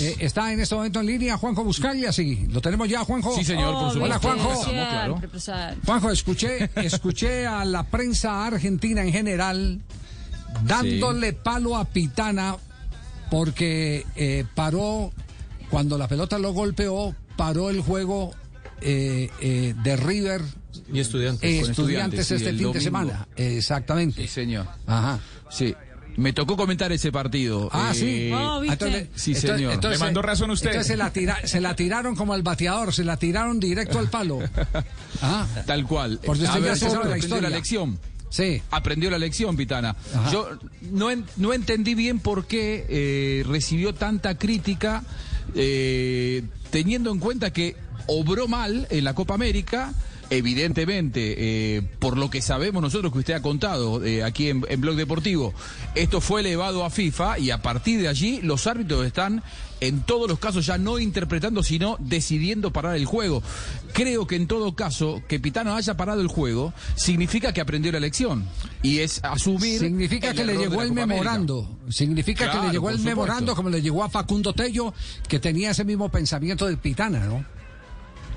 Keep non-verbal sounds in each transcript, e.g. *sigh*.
Eh, está en este momento en línea Juanjo Buscalia, sí. ¿Lo tenemos ya, Juanjo? Sí, señor, por supuesto. Hola, Juanjo. Claro. Juanjo, escuché, escuché a la prensa argentina en general dándole palo a Pitana porque eh, paró, cuando la pelota lo golpeó, paró el juego eh, eh, de River Y estudiantes. eh, estudiantes sí, este fin de semana. Exactamente. Sí, señor. Ajá. Sí. Me tocó comentar ese partido. Ah, sí. Eh, Oh, ¿viste? Entonces, Sí, señor. Le mandó razón usted. Entonces se la, tira- se la tiraron como al bateador, se la tiraron directo al palo. *laughs* Ah, Tal cual. Por si A usted ya ver, se sabe la aprendió historia. la lección. sí. Aprendió la lección, Pitana. Ajá. Yo no, en- no entendí bien por qué eh, recibió tanta crítica, eh, teniendo en cuenta que obró mal en la Copa América. Evidentemente, eh, por lo que sabemos nosotros que usted ha contado eh, aquí en, en Blog Deportivo, esto fue elevado a FIFA y a partir de allí los árbitros están en todos los casos ya no interpretando, sino decidiendo parar el juego. Creo que en todo caso, que Pitano haya parado el juego, significa que aprendió la lección. Y es asumir. Significa el que le de llegó el América. memorando. Significa que le llegó el supuesto. memorando como le llegó a Facundo Tello, que tenía ese mismo pensamiento del Pitana, ¿no?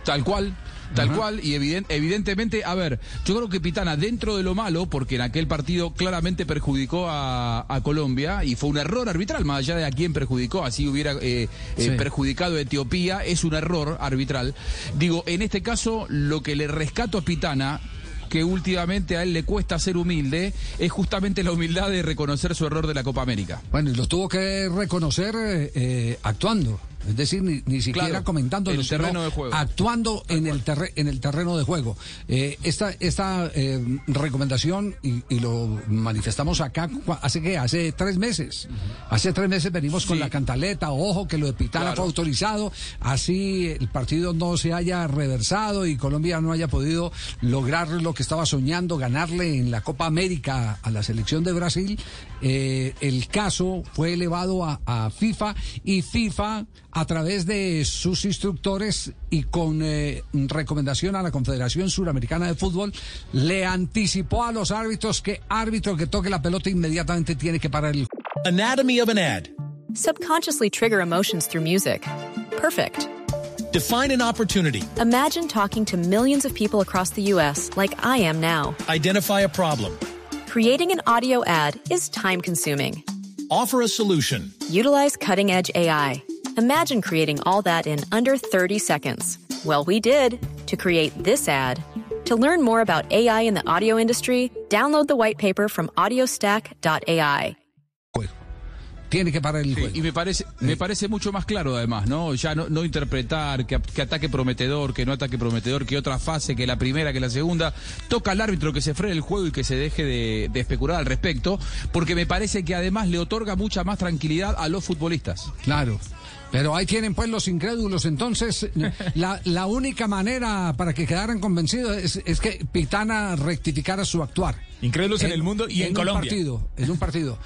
Tal cual. Tal cual, y eviden- evidentemente, a ver, yo creo que Pitana, dentro de lo malo, porque en aquel partido claramente perjudicó a, a Colombia, y fue un error arbitral, más allá de a quién perjudicó, así hubiera eh, eh, perjudicado a Etiopía, es un error arbitral. Digo, en este caso, lo que le rescato a Pitana, que últimamente a él le cuesta ser humilde, es justamente la humildad de reconocer su error de la Copa América. Bueno, y lo tuvo que reconocer eh, eh, actuando. Es decir, ni, ni siquiera Claro, comentándolo, el sino terreno de juego. actuando en el, en el terreno de juego. Eh, esta esta eh, recomendación, y, y lo manifestamos acá hace que hace tres meses. Hace tres meses venimos con la cantaleta, ojo, que lo de Pitana Claro. fue autorizado, así el partido no se haya reversado y Colombia no haya podido lograr lo que estaba soñando, ganarle en la Copa América a la selección de Brasil. Eh, el caso fue elevado a, a FIFA y FIFA a través de sus instructores y con eh, recomendación a la Confederación Suramericana de Fútbol le anticipó a los árbitros que árbitro que toque la pelota inmediatamente tiene que parar el Anatomy of an ad. Subconsciously trigger emotions through music. Perfect. Define an opportunity. Imagine talking to millions of people across the U.S. like I am now. Identify a problem. Creating an audio ad is time consuming. Offer a solution. Utilize cutting edge AI. Imagine creating all that in under 30 seconds. Well, we did to create this ad. To learn more about AI in the audio industry, download the white paper from audiostack.ai. Tiene que parar el Sí, juego. y me parece, me parece mucho más claro además, ¿no? Ya no, no interpretar que, que ataque prometedor, que no ataque prometedor, que otra fase, que la primera, que la segunda. Toca al árbitro que se frene el juego y que se deje de, de especular al respecto, porque me parece que además le otorga mucha más tranquilidad a los futbolistas. Claro. Pero ahí tienen pues los incrédulos. Entonces, *laughs* la, la única manera para que quedaran convencidos es, es que Pitana rectificara su actuar. Incrédulos en el mundo y en un Colombia. partido, en un partido.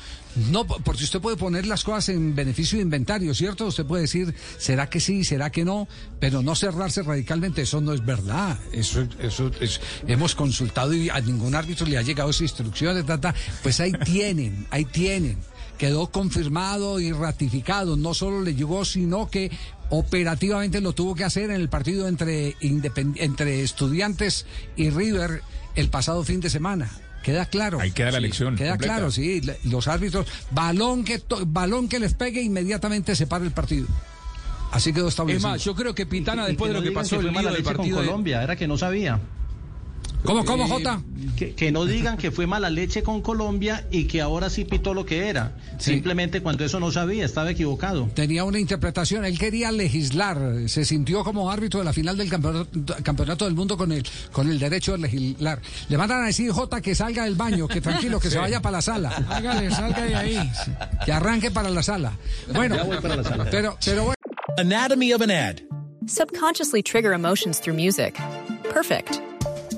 No, porque usted puede poner las cosas en beneficio de inventario, ¿cierto? Usted puede decir, ¿será que sí, será que no? Pero no cerrarse radicalmente, eso no es verdad. Eso, eso es, hemos consultado y a ningún árbitro le ha llegado esa instrucción, ta, ta. pues ahí *laughs* tienen, ahí tienen. Quedó confirmado y ratificado. No solo le llegó, sino que operativamente lo tuvo que hacer en el partido entre, independ- entre estudiantes y River el pasado fin de semana. Queda claro. Ahí queda la lección Queda completa. claro, sí. Los árbitros, balón que, to- balón que les pegue, inmediatamente se para el partido. Así quedó Es establecido. más, yo creo que Pitana, Y- y después de lo que pasó el mala del partido con de- Colombia, era que no sabía. ¿Cómo, cómo, Eh, Jota? Que, que no digan que fue mala leche con Colombia y que ahora sí pitó lo que era. Sí. Simplemente cuando eso no sabía, estaba equivocado. Tenía una interpretación, él quería legislar, se sintió como árbitro de la final del campeonato, campeonato del mundo con el, con el derecho de legislar. Le mandan a decir, Jota, que salga del baño, que tranquilo, que se vaya para la sala. Hágale, salga de ahí. Que arranque para la sala. Bueno, Ya voy para la sala. pero, pero bueno. Anatomy of an ad. Subconsciously trigger emotions through music. Perfect.